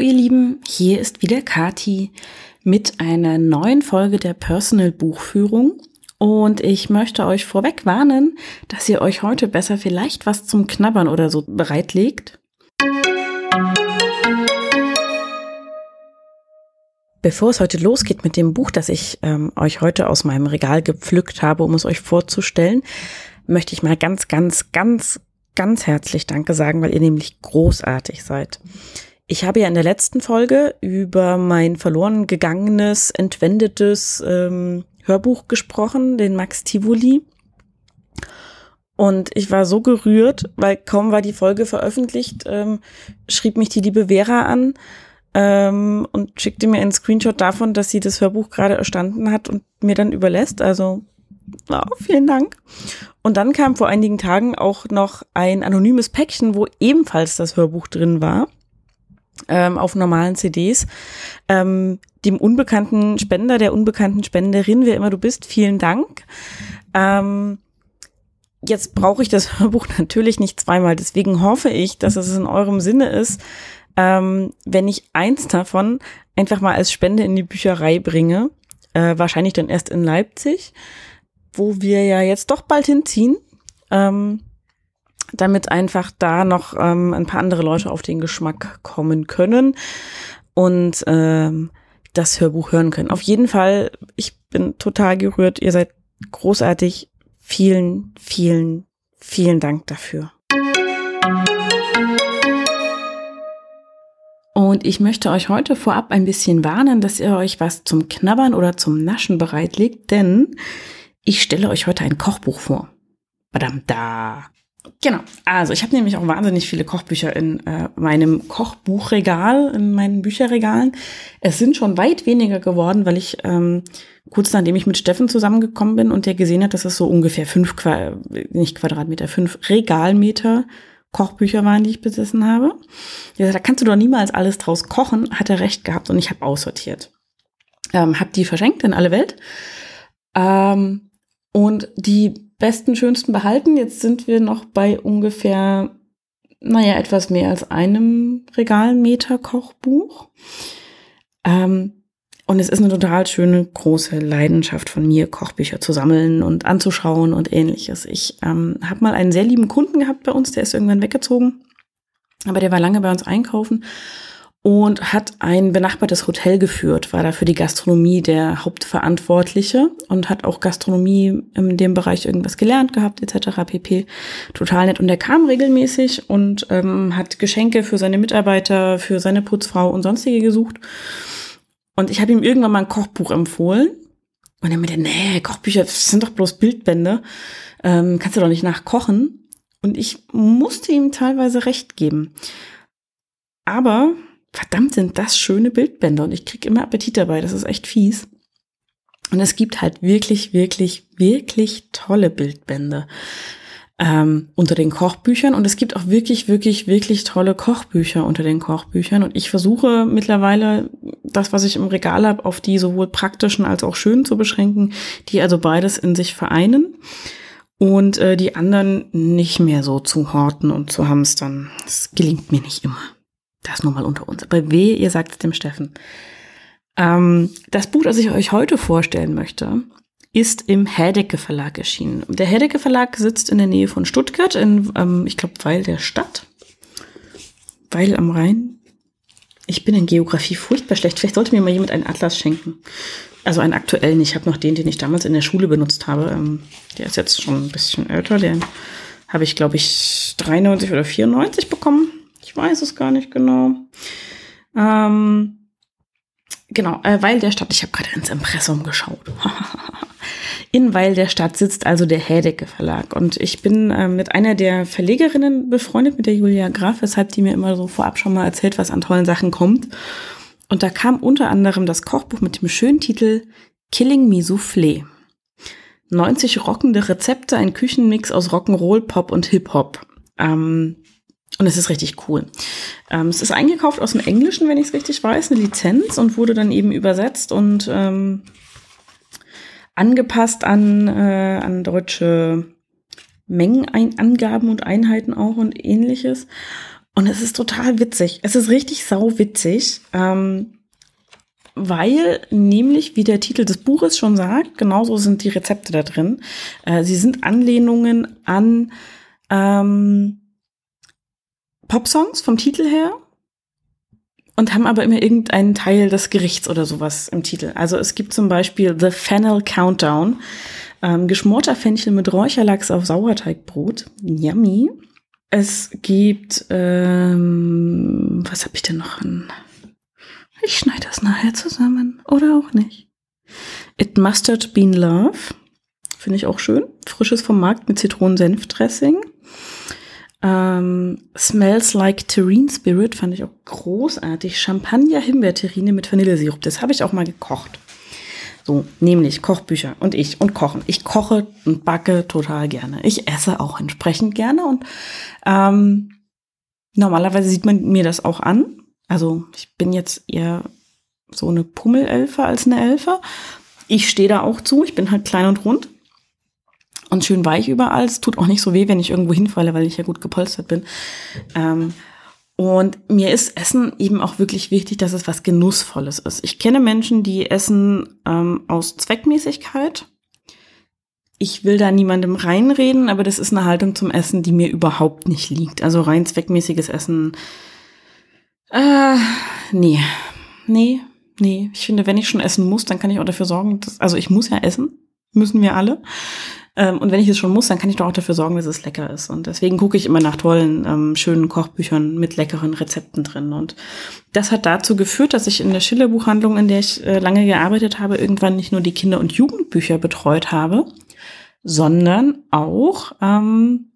ihr Lieben, hier ist wieder Kati mit einer neuen Folge der Personal Buchführung. Und ich möchte euch vorweg warnen, dass ihr euch heute besser vielleicht was zum Knabbern oder so bereitlegt. Bevor es heute losgeht mit dem Buch, das ich ähm, euch heute aus meinem Regal gepflückt habe, um es euch vorzustellen, möchte ich mal ganz, ganz, ganz, ganz herzlich Danke sagen, weil ihr nämlich großartig seid. Ich habe ja in der letzten Folge über mein verloren gegangenes, entwendetes ähm, Hörbuch gesprochen, den Max Tivoli. Und ich war so gerührt, weil kaum war die Folge veröffentlicht, ähm, schrieb mich die liebe Vera an ähm, und schickte mir einen Screenshot davon, dass sie das Hörbuch gerade erstanden hat und mir dann überlässt. Also oh, vielen Dank. Und dann kam vor einigen Tagen auch noch ein anonymes Päckchen, wo ebenfalls das Hörbuch drin war ähm, auf normalen CDs. Ähm, dem unbekannten Spender, der unbekannten Spenderin, wer immer du bist, vielen Dank. Ähm, jetzt brauche ich das Hörbuch natürlich nicht zweimal. Deswegen hoffe ich, dass es in eurem Sinne ist, ähm, wenn ich eins davon einfach mal als Spende in die Bücherei bringe. Äh, wahrscheinlich dann erst in Leipzig, wo wir ja jetzt doch bald hinziehen. Ähm, damit einfach da noch ähm, ein paar andere Leute auf den Geschmack kommen können und ähm, das Hörbuch hören können. Auf jeden Fall, ich bin total gerührt. Ihr seid großartig. Vielen, vielen, vielen Dank dafür. Und ich möchte euch heute vorab ein bisschen warnen, dass ihr euch was zum Knabbern oder zum Naschen bereitlegt, denn ich stelle euch heute ein Kochbuch vor. Badam da. Genau. Also ich habe nämlich auch wahnsinnig viele Kochbücher in äh, meinem Kochbuchregal, in meinen Bücherregalen. Es sind schon weit weniger geworden, weil ich ähm, kurz nachdem ich mit Steffen zusammengekommen bin und der gesehen hat, dass es so ungefähr fünf, Qua nicht Quadratmeter, fünf Regalmeter Kochbücher waren, die ich besessen habe. Der sagt, da kannst du doch niemals alles draus kochen, hat er recht gehabt und ich habe aussortiert. Ähm, habe die verschenkt in alle Welt. Ähm, und die besten, schönsten behalten. Jetzt sind wir noch bei ungefähr, naja, etwas mehr als einem Regalmeter Kochbuch. Ähm, und es ist eine total schöne, große Leidenschaft von mir, Kochbücher zu sammeln und anzuschauen und ähnliches. Ich ähm, habe mal einen sehr lieben Kunden gehabt bei uns, der ist irgendwann weggezogen, aber der war lange bei uns einkaufen und hat ein benachbartes Hotel geführt, war da für die Gastronomie der Hauptverantwortliche und hat auch Gastronomie in dem Bereich irgendwas gelernt gehabt, etc. pp. Total nett. Und der kam regelmäßig und ähm, hat Geschenke für seine Mitarbeiter, für seine Putzfrau und sonstige gesucht. Und ich habe ihm irgendwann mal ein Kochbuch empfohlen. Und er meinte, nee, Kochbücher sind doch bloß Bildbände. Ähm, kannst du doch nicht nachkochen. Und ich musste ihm teilweise recht geben. Aber verdammt sind das schöne Bildbänder und ich krieg immer Appetit dabei. Das ist echt fies. Und es gibt halt wirklich, wirklich, wirklich tolle Bildbände ähm, unter den Kochbüchern. Und es gibt auch wirklich, wirklich, wirklich tolle Kochbücher unter den Kochbüchern. Und ich versuche mittlerweile das, was ich im Regal habe, auf die sowohl praktischen als auch schönen zu beschränken, die also beides in sich vereinen. Und äh, die anderen nicht mehr so zu horten und zu hamstern. Das gelingt mir nicht immer. Das nur mal unter uns. Aber weh, ihr sagt es dem Steffen. Ähm, das Buch, das ich euch heute vorstellen möchte, ist im Hädecke Verlag erschienen. Der Hädecke Verlag sitzt in der Nähe von Stuttgart, in, ähm, ich glaube, Weil der Stadt. Weil am Rhein. Ich bin in Geografie furchtbar schlecht. Vielleicht sollte mir mal jemand einen Atlas schenken. Also einen aktuellen. Ich habe noch den, den ich damals in der Schule benutzt habe. Ähm, der ist jetzt schon ein bisschen älter. Den habe ich, glaube ich, 93 oder 94 bekommen. Ich weiß es gar nicht genau. Ähm, genau, äh, Weil der Stadt, ich habe gerade ins Impressum geschaut. In Weil der Stadt sitzt also der Hädecke Verlag. Und ich bin äh, mit einer der Verlegerinnen befreundet, mit der Julia Graf, weshalb die mir immer so vorab schon mal erzählt, was an tollen Sachen kommt. Und da kam unter anderem das Kochbuch mit dem schönen Titel Killing Me Soufflé. 90 rockende Rezepte, ein Küchenmix aus Rock'n'Roll, Pop und Hip-Hop. Ähm, und es ist richtig cool. Ähm, es ist eingekauft aus dem Englischen, wenn ich es richtig weiß, eine Lizenz und wurde dann eben übersetzt und ähm, angepasst an, äh, an deutsche Mengenangaben und Einheiten auch und ähnliches. Und es ist total witzig. Es ist richtig sau witzig. Ähm, weil nämlich, wie der Titel des Buches schon sagt, genauso sind die Rezepte da drin. Äh, sie sind Anlehnungen an ähm, Popsongs vom Titel her und haben aber immer irgendeinen Teil des Gerichts oder sowas im Titel. Also es gibt zum Beispiel The Fennel Countdown, ähm, geschmorter Fenchel mit Räucherlachs auf Sauerteigbrot, yummy. Es gibt, ähm, was habe ich denn noch an? Ich schneide das nachher zusammen oder auch nicht. It Mustard Bean Love, finde ich auch schön. Frisches vom Markt mit Zitronensenfdressing. Ähm, Smells Like Terrine Spirit fand ich auch großartig. Champagner Himbeerterrine mit Vanillesirup. Das habe ich auch mal gekocht. So, nämlich Kochbücher und ich und Kochen. Ich koche und backe total gerne. Ich esse auch entsprechend gerne und ähm, normalerweise sieht man mir das auch an. Also ich bin jetzt eher so eine Pummelelfe als eine Elfe. Ich stehe da auch zu. Ich bin halt klein und rund und schön weich überall. Es tut auch nicht so weh, wenn ich irgendwo hinfalle, weil ich ja gut gepolstert bin. Ähm, und mir ist Essen eben auch wirklich wichtig, dass es was Genussvolles ist. Ich kenne Menschen, die essen ähm, aus Zweckmäßigkeit. Ich will da niemandem reinreden, aber das ist eine Haltung zum Essen, die mir überhaupt nicht liegt. Also rein zweckmäßiges Essen. Äh, nee. Nee, nee. Ich finde, wenn ich schon essen muss, dann kann ich auch dafür sorgen, dass, also ich muss ja essen. Müssen wir alle. Ähm, und wenn ich es schon muss, dann kann ich doch auch dafür sorgen, dass es lecker ist. Und deswegen gucke ich immer nach tollen, ähm, schönen Kochbüchern mit leckeren Rezepten drin. Und das hat dazu geführt, dass ich in der Schiller Buchhandlung, in der ich äh, lange gearbeitet habe, irgendwann nicht nur die Kinder- und Jugendbücher betreut habe, sondern auch ähm,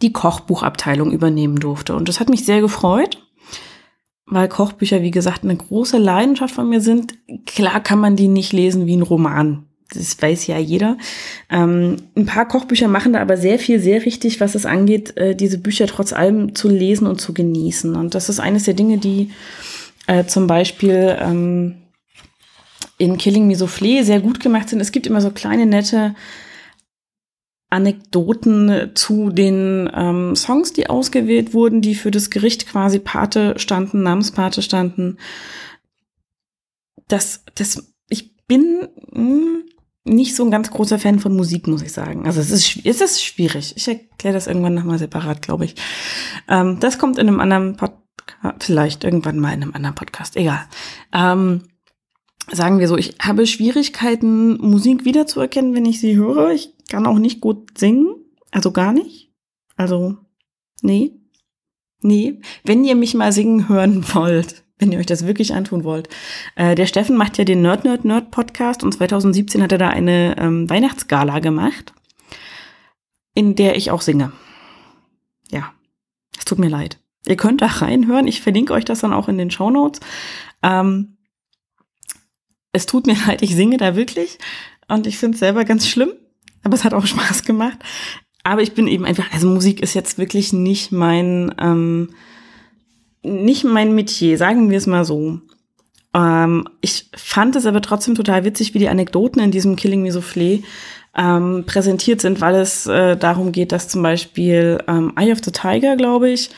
die Kochbuchabteilung übernehmen durfte. Und das hat mich sehr gefreut weil Kochbücher, wie gesagt, eine große Leidenschaft von mir sind. Klar kann man die nicht lesen wie ein Roman das weiß ja jeder. Ähm, ein paar Kochbücher machen da aber sehr viel, sehr richtig, was es angeht, äh, diese Bücher trotz allem zu lesen und zu genießen. Und das ist eines der Dinge, die äh, zum Beispiel ähm, in Killing Me Soufflé sehr gut gemacht sind. Es gibt immer so kleine, nette Anekdoten zu den ähm, Songs, die ausgewählt wurden, die für das Gericht quasi Pate standen, Namenspate standen. Das, das, ich bin, mh, hm, nicht so ein ganz großer Fan von Musik, muss ich sagen. Also es ist, es ist schwierig. Ich erkläre das irgendwann nochmal separat, glaube ich. Ähm, das kommt in einem anderen Podcast, vielleicht irgendwann mal in einem anderen Podcast, egal. Ähm, sagen wir so, ich habe Schwierigkeiten, Musik wiederzuerkennen, wenn ich sie höre. Ich kann auch nicht gut singen, also gar nicht. Also, nee. Nee. Wenn ihr mich mal singen hören wollt, wenn ihr euch das wirklich antun wollt. Äh, der Steffen macht ja den Nerd Nerd Nerd Podcast und 2017 hat er da eine ähm, Weihnachtsgala gemacht, in der ich auch singe. Ja, es tut mir leid. Ihr könnt da reinhören. Ich verlinke euch das dann auch in den Show Notes. Ähm, es tut mir leid, ich singe da wirklich und ich finde es selber ganz schlimm, aber es hat auch Spaß gemacht. Aber ich bin eben einfach, also Musik ist jetzt wirklich nicht mein ähm, nicht mein Metier, sagen wir es mal so. Ähm, ich fand es aber trotzdem total witzig, wie die Anekdoten in diesem Killing Me Soufflé ähm, präsentiert sind, weil es äh, darum geht, dass zum Beispiel ähm, Eye of the Tiger, glaube ich,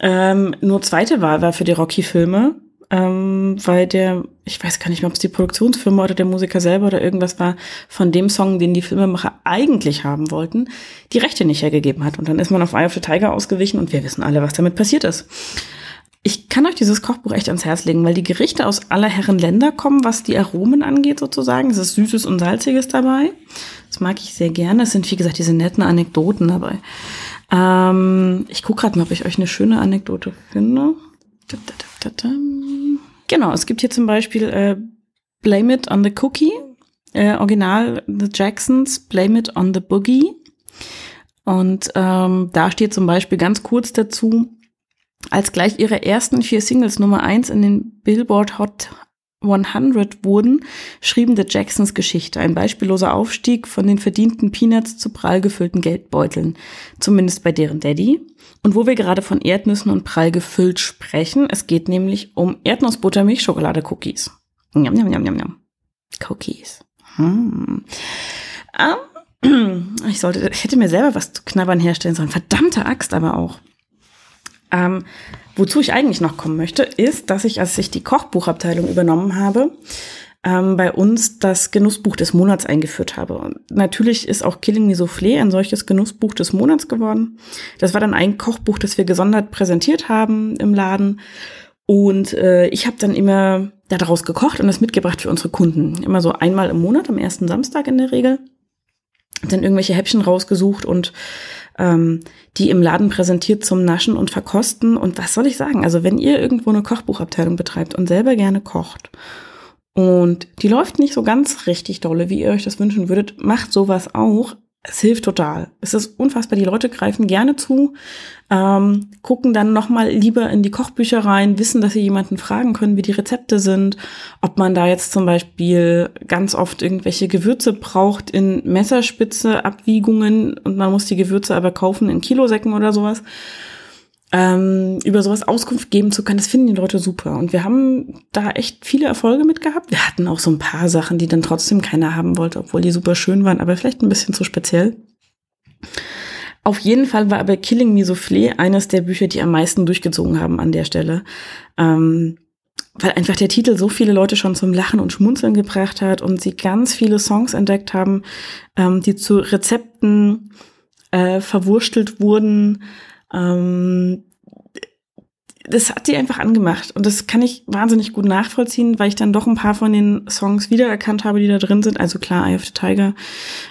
ähm, nur zweite Wahl war für die Rocky-Filme, ähm, weil der, ich weiß gar nicht mehr, ob es die Produktionsfirma oder der Musiker selber oder irgendwas war, von dem Song, den die Filmemacher eigentlich haben wollten, die Rechte nicht hergegeben hat. Und dann ist man auf Eye of the Tiger ausgewichen und wir wissen alle, was damit passiert ist. Ich kann euch dieses Kochbuch echt ans Herz legen, weil die Gerichte aus aller Herren Länder kommen, was die Aromen angeht sozusagen. Es ist Süßes und Salziges dabei. Das mag ich sehr gerne. Es sind, wie gesagt, diese netten Anekdoten dabei. Ähm, ich gucke gerade mal, ob ich euch eine schöne Anekdote finde. Genau, es gibt hier zum Beispiel äh, Blame It on the Cookie. Äh, Original The Jacksons, Blame It on the Boogie. Und ähm, da steht zum Beispiel ganz kurz dazu, als gleich ihre ersten vier Singles Nummer eins in den Billboard Hot 100 wurden, schrieben The Jacksons Geschichte. Ein beispielloser Aufstieg von den verdienten Peanuts zu prall gefüllten Geldbeuteln. Zumindest bei deren Daddy. Und wo wir gerade von Erdnüssen und prall gefüllt sprechen, es geht nämlich um Erdnussbuttermilch-Schokolade-Cookies. Njam, njam, njam, njam, njam. Cookies. Hm. Um, ich sollte, ich hätte mir selber was zu knabbern herstellen sollen. Verdammte Axt aber auch. Ähm, wozu ich eigentlich noch kommen möchte, ist, dass ich, als ich die Kochbuchabteilung übernommen habe, ähm, bei uns das Genussbuch des Monats eingeführt habe. Und natürlich ist auch Killing Me Soufflé ein solches Genussbuch des Monats geworden. Das war dann ein Kochbuch, das wir gesondert präsentiert haben im Laden. Und äh, ich habe dann immer daraus gekocht und das mitgebracht für unsere Kunden. Immer so einmal im Monat, am ersten Samstag in der Regel. Dann irgendwelche Häppchen rausgesucht und ähm, die im Laden präsentiert zum Naschen und Verkosten. Und was soll ich sagen? Also wenn ihr irgendwo eine Kochbuchabteilung betreibt und selber gerne kocht und die läuft nicht so ganz richtig dolle, wie ihr euch das wünschen würdet, macht sowas auch. Es hilft total. Es ist unfassbar. Die Leute greifen gerne zu, ähm, gucken dann nochmal lieber in die Kochbücher rein, wissen, dass sie jemanden fragen können, wie die Rezepte sind, ob man da jetzt zum Beispiel ganz oft irgendwelche Gewürze braucht in Messerspitze Abwiegungen und man muss die Gewürze aber kaufen in Kilosäcken oder sowas ähm, über sowas Auskunft geben zu können, das finden die Leute super. Und wir haben da echt viele Erfolge mit gehabt. Wir hatten auch so ein paar Sachen, die dann trotzdem keiner haben wollte, obwohl die super schön waren, aber vielleicht ein bisschen zu speziell. Auf jeden Fall war aber Killing Me Soufflé eines der Bücher, die am meisten durchgezogen haben an der Stelle. Ähm, weil einfach der Titel so viele Leute schon zum Lachen und Schmunzeln gebracht hat und sie ganz viele Songs entdeckt haben, ähm, die zu Rezepten äh, verwurstelt wurden, ähm, das hat die einfach angemacht. Und das kann ich wahnsinnig gut nachvollziehen, weil ich dann doch ein paar von den Songs wiedererkannt habe, die da drin sind. Also klar, Eye of the Tiger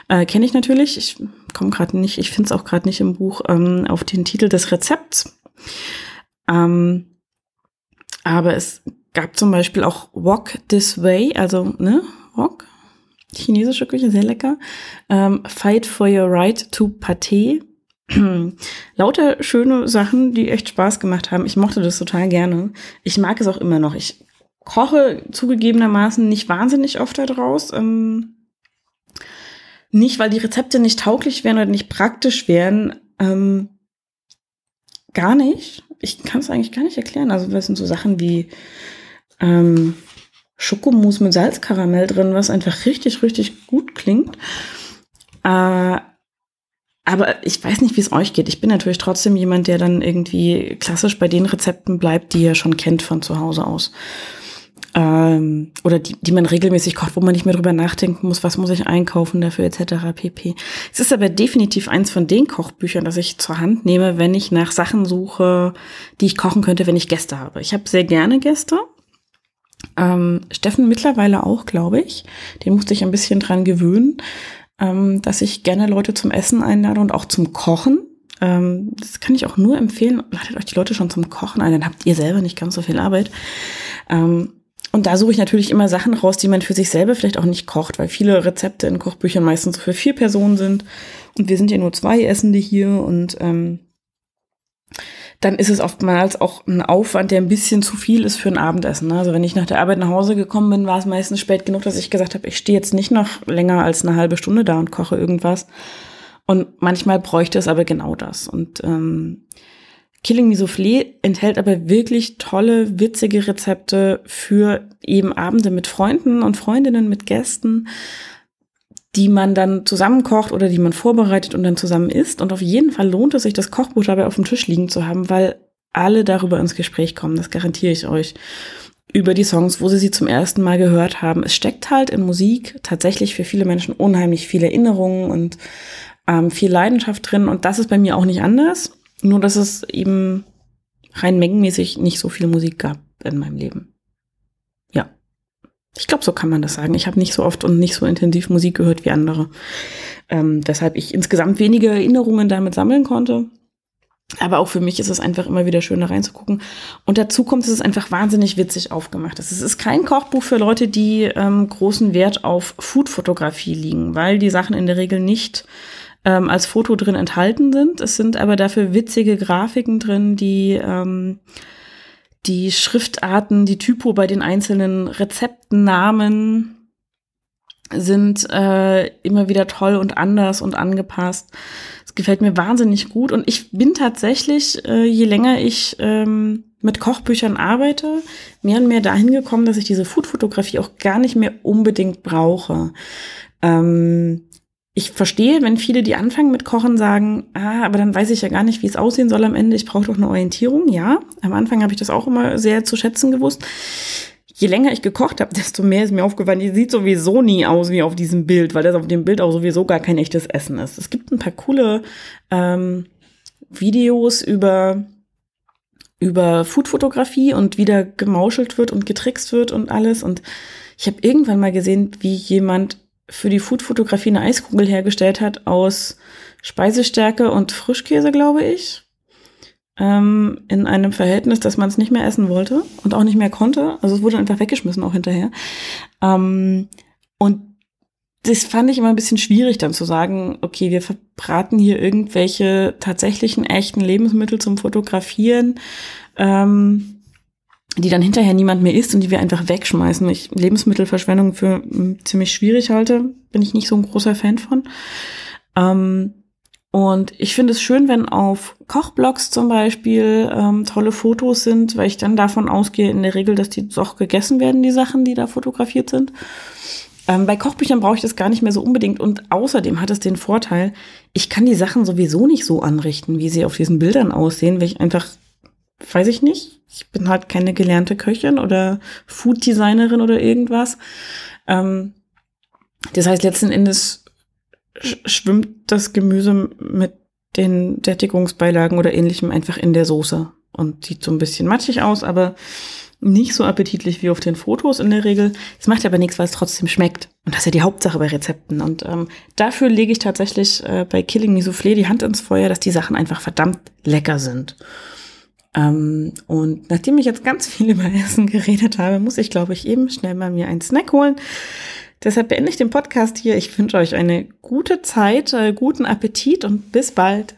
äh, kenne ich natürlich. Ich komme gerade nicht, ich finde es auch gerade nicht im Buch ähm, auf den Titel des Rezepts. Ähm, aber es gab zum Beispiel auch Walk This Way, also ne, Walk, chinesische Küche, sehr lecker. Ähm, Fight for Your Right to Pâté lauter schöne Sachen, die echt Spaß gemacht haben. Ich mochte das total gerne. Ich mag es auch immer noch. Ich koche zugegebenermaßen nicht wahnsinnig oft daraus. Ähm, nicht, weil die Rezepte nicht tauglich wären oder nicht praktisch wären. Ähm, gar nicht. Ich kann es eigentlich gar nicht erklären. Also, das sind so Sachen wie ähm, Schokomousse mit Salzkaramell drin, was einfach richtig, richtig gut klingt. Äh, aber ich weiß nicht, wie es euch geht. Ich bin natürlich trotzdem jemand, der dann irgendwie klassisch bei den Rezepten bleibt, die er schon kennt von zu Hause aus. Ähm, oder die, die man regelmäßig kocht, wo man nicht mehr drüber nachdenken muss, was muss ich einkaufen dafür etc. pp. Es ist aber definitiv eins von den Kochbüchern, das ich zur Hand nehme, wenn ich nach Sachen suche, die ich kochen könnte, wenn ich Gäste habe. Ich habe sehr gerne Gäste. Ähm, Steffen mittlerweile auch, glaube ich. Den musste ich ein bisschen dran gewöhnen ähm, dass ich gerne Leute zum Essen einlade und auch zum Kochen. Ähm, das kann ich auch nur empfehlen. Ladet euch die Leute schon zum Kochen ein, dann habt ihr selber nicht ganz so viel Arbeit. Ähm, und da suche ich natürlich immer Sachen raus, die man für sich selber vielleicht auch nicht kocht, weil viele Rezepte in Kochbüchern meistens so für vier Personen sind. Und wir sind ja nur zwei Essende hier und ähm, dann ist es oftmals auch ein Aufwand, der ein bisschen zu viel ist für ein Abendessen. Also wenn ich nach der Arbeit nach Hause gekommen bin, war es meistens spät genug, dass ich gesagt habe, ich stehe jetzt nicht noch länger als eine halbe Stunde da und koche irgendwas. Und manchmal bräuchte es aber genau das. Und ähm, Killing Me Soufflé enthält aber wirklich tolle, witzige Rezepte für eben Abende mit Freunden und Freundinnen, mit Gästen die man dann zusammenkocht oder die man vorbereitet und dann zusammen isst. Und auf jeden Fall lohnt es sich, das Kochbuch dabei auf dem Tisch liegen zu haben, weil alle darüber ins Gespräch kommen. Das garantiere ich euch. Über die Songs, wo sie sie zum ersten Mal gehört haben. Es steckt halt in Musik tatsächlich für viele Menschen unheimlich viele Erinnerungen und ähm, viel Leidenschaft drin. Und das ist bei mir auch nicht anders. Nur, dass es eben rein mengenmäßig nicht so viel Musik gab in meinem Leben. Ich glaube, so kann man das sagen. Ich habe nicht so oft und nicht so intensiv Musik gehört wie andere. Ähm, weshalb ich insgesamt wenige Erinnerungen damit sammeln konnte. Aber auch für mich ist es einfach immer wieder schön, da reinzugucken. Und dazu kommt, es ist einfach wahnsinnig witzig aufgemacht. Es ist kein Kochbuch für Leute, die ähm, großen Wert auf Foodfotografie liegen, weil die Sachen in der Regel nicht ähm, als Foto drin enthalten sind. Es sind aber dafür witzige Grafiken drin, die ähm, die Schriftarten, die Typo bei den einzelnen Rezeptennamen sind äh, immer wieder toll und anders und angepasst. Es gefällt mir wahnsinnig gut und ich bin tatsächlich, äh, je länger ich ähm, mit Kochbüchern arbeite, mehr und mehr dahin gekommen, dass ich diese Foodfotografie auch gar nicht mehr unbedingt brauche. Ähm, ich verstehe, wenn viele, die anfangen mit Kochen, sagen, ah, aber dann weiß ich ja gar nicht, wie es aussehen soll am Ende. Ich brauche doch eine Orientierung. Ja, am Anfang habe ich das auch immer sehr zu schätzen gewusst. Je länger ich gekocht habe, desto mehr ist mir aufgefallen, die sieht sowieso nie aus wie auf diesem Bild, weil das auf dem Bild auch sowieso gar kein echtes Essen ist. Es gibt ein paar coole ähm, Videos über über Foodfotografie und wie da gemauschelt wird und getrickst wird und alles. Und ich habe irgendwann mal gesehen, wie jemand für die Foodfotografie eine Eiskugel hergestellt hat aus Speisestärke und Frischkäse, glaube ich. Ähm, in einem Verhältnis, dass man es nicht mehr essen wollte und auch nicht mehr konnte. Also es wurde einfach weggeschmissen auch hinterher. Ähm, und das fand ich immer ein bisschen schwierig dann zu sagen, okay, wir verbraten hier irgendwelche tatsächlichen echten Lebensmittel zum Fotografieren. Ähm, die dann hinterher niemand mehr isst und die wir einfach wegschmeißen. Ich Lebensmittelverschwendung für hm, ziemlich schwierig halte, bin ich nicht so ein großer Fan von. Ähm, und ich finde es schön, wenn auf Kochblogs zum Beispiel ähm, tolle Fotos sind, weil ich dann davon ausgehe, in der Regel, dass die doch gegessen werden, die Sachen, die da fotografiert sind. Ähm, bei Kochbüchern brauche ich das gar nicht mehr so unbedingt. Und außerdem hat es den Vorteil, ich kann die Sachen sowieso nicht so anrichten, wie sie auf diesen Bildern aussehen, weil ich einfach weiß ich nicht. Ich bin halt keine gelernte Köchin oder Food-Designerin oder irgendwas. Ähm, das heißt, letzten Endes schwimmt das Gemüse mit den Sättigungsbeilagen oder ähnlichem einfach in der Soße und sieht so ein bisschen matschig aus, aber nicht so appetitlich wie auf den Fotos in der Regel. Es macht aber nichts, weil es trotzdem schmeckt. Und das ist ja die Hauptsache bei Rezepten. Und ähm, dafür lege ich tatsächlich äh, bei Killing Me Soufflé die Hand ins Feuer, dass die Sachen einfach verdammt lecker sind. Ähm, und nachdem ich jetzt ganz viel über Essen geredet habe, muss ich, glaube ich, eben schnell mal mir einen Snack holen. Deshalb beende ich den Podcast hier. Ich wünsche euch eine gute Zeit, äh, guten Appetit und bis bald.